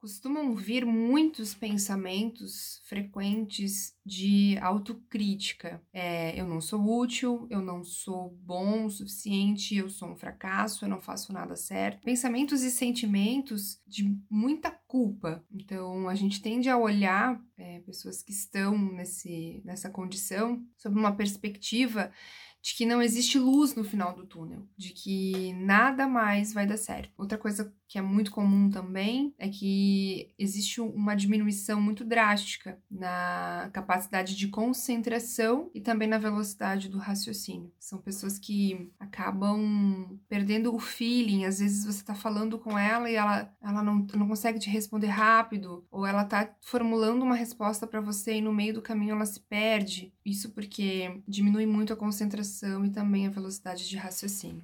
costumam vir muitos pensamentos frequentes de autocrítica. É, eu não sou útil, eu não sou bom o suficiente, eu sou um fracasso, eu não faço nada certo. Pensamentos e sentimentos de muita culpa. Então, a gente tende a olhar é, pessoas que estão nesse, nessa condição sob uma perspectiva de que não existe luz no final do túnel, de que nada mais vai dar certo. Outra coisa que é muito comum também é que existe uma diminuição muito drástica na capacidade de concentração e também na velocidade do raciocínio. São pessoas que acabam perdendo o feeling, às vezes você está falando com ela e ela, ela não, não consegue te responder rápido, ou ela está formulando uma resposta para você e no meio do caminho ela se perde. Isso porque diminui muito a concentração e também a velocidade de raciocínio.